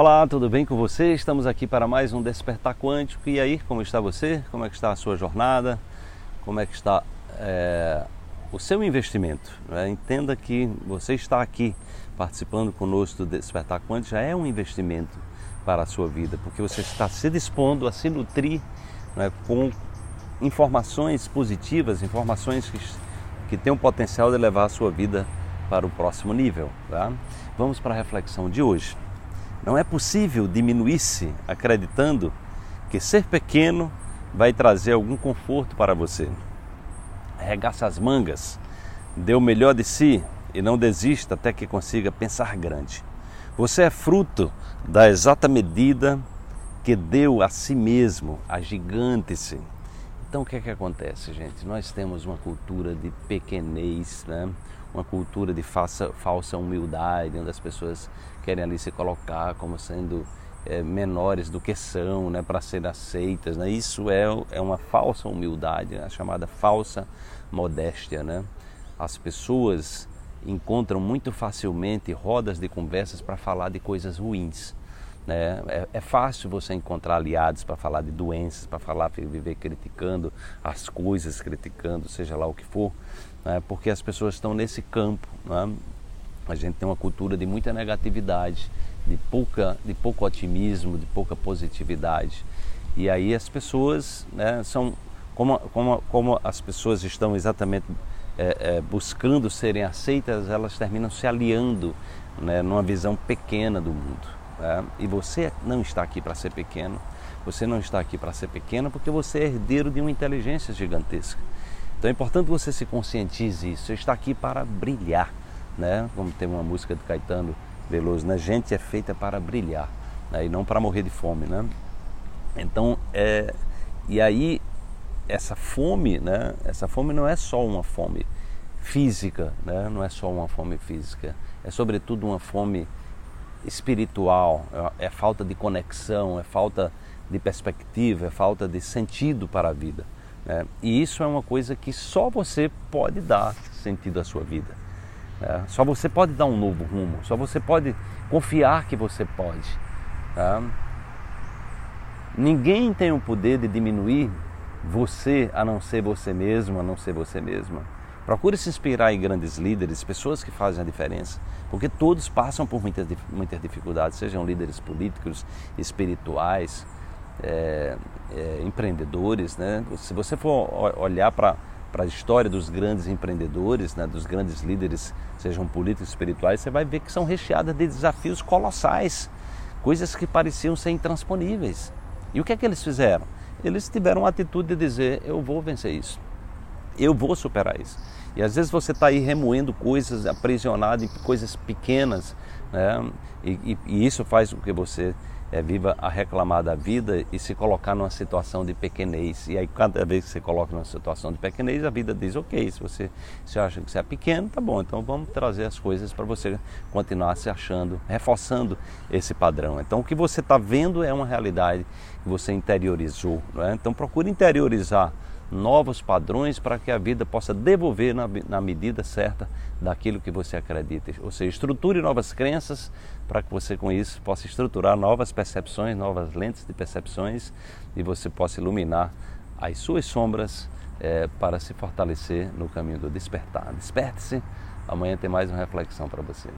Olá, tudo bem com você? Estamos aqui para mais um Despertar Quântico. E aí, como está você? Como é que está a sua jornada? Como é que está é, o seu investimento? É, entenda que você está aqui participando conosco do Despertar Quântico já é um investimento para a sua vida, porque você está se dispondo a se nutrir é, com informações positivas, informações que, que têm o potencial de levar a sua vida para o próximo nível. Tá? Vamos para a reflexão de hoje. Não é possível diminuir-se acreditando que ser pequeno vai trazer algum conforto para você. Regaça as mangas, dê o melhor de si e não desista até que consiga pensar grande. Você é fruto da exata medida que deu a si mesmo, agigante-se. Então o que é que acontece, gente? Nós temos uma cultura de pequenez, né? uma cultura de falsa, falsa humildade, onde as pessoas querem ali se colocar como sendo é, menores do que são, né, para serem aceitas. Né? Isso é, é uma falsa humildade, a chamada falsa modéstia. Né? As pessoas encontram muito facilmente rodas de conversas para falar de coisas ruins. Né? É, é fácil você encontrar aliados para falar de doenças, para falar, viver criticando as coisas, criticando, seja lá o que for né? porque as pessoas estão nesse campo. Né? A gente tem uma cultura de muita negatividade, de, pouca, de pouco otimismo, de pouca positividade. E aí as pessoas né, são, como, como, como as pessoas estão exatamente é, é, buscando serem aceitas, elas terminam se aliando né, numa visão pequena do mundo. Né? E você não está aqui para ser pequeno, você não está aqui para ser pequeno porque você é herdeiro de uma inteligência gigantesca. Então é importante você se conscientize isso. Você está aqui para brilhar, né? Como tem uma música do Caetano Veloso, né? Gente é feita para brilhar, né? e não para morrer de fome, né? Então, é... e aí essa fome, né? Essa fome não é só uma fome física, né? Não é só uma fome física, é sobretudo uma fome espiritual, é, é falta de conexão, é falta de perspectiva, é falta de sentido para a vida. É, e isso é uma coisa que só você pode dar sentido à sua vida. É, só você pode dar um novo rumo, só você pode confiar que você pode. Tá? Ninguém tem o poder de diminuir você a não ser você mesmo, a não ser você mesma. Procure se inspirar em grandes líderes, pessoas que fazem a diferença, porque todos passam por muitas, muitas dificuldades, sejam líderes políticos, espirituais, é, é, empreendedores. Né? Se você for olhar para para a história dos grandes empreendedores, né, dos grandes líderes, sejam políticos, espirituais, você vai ver que são recheadas de desafios colossais, coisas que pareciam ser intransponíveis. E o que é que eles fizeram? Eles tiveram a atitude de dizer: eu vou vencer isso, eu vou superar isso. E às vezes você está aí remoendo coisas, aprisionado em coisas pequenas, né? e, e, e isso faz com que você é, viva a reclamar da vida e se colocar numa situação de pequenez. E aí, cada vez que você coloca numa situação de pequenez, a vida diz: ok, se você se acha que você é pequeno, tá bom, então vamos trazer as coisas para você continuar se achando, reforçando esse padrão. Então, o que você está vendo é uma realidade que você interiorizou. É? Então, procure interiorizar novos padrões para que a vida possa devolver na, na, medida certa daquilo que você acredita. Ou seja, estruture novas crenças para que você com isso possa estruturar novas percepções, novas lentes de percepções e você possa iluminar as suas sombras é, para se fortalecer no caminho do despertar. Desperte-se, amanhã tem mais uma reflexão para você.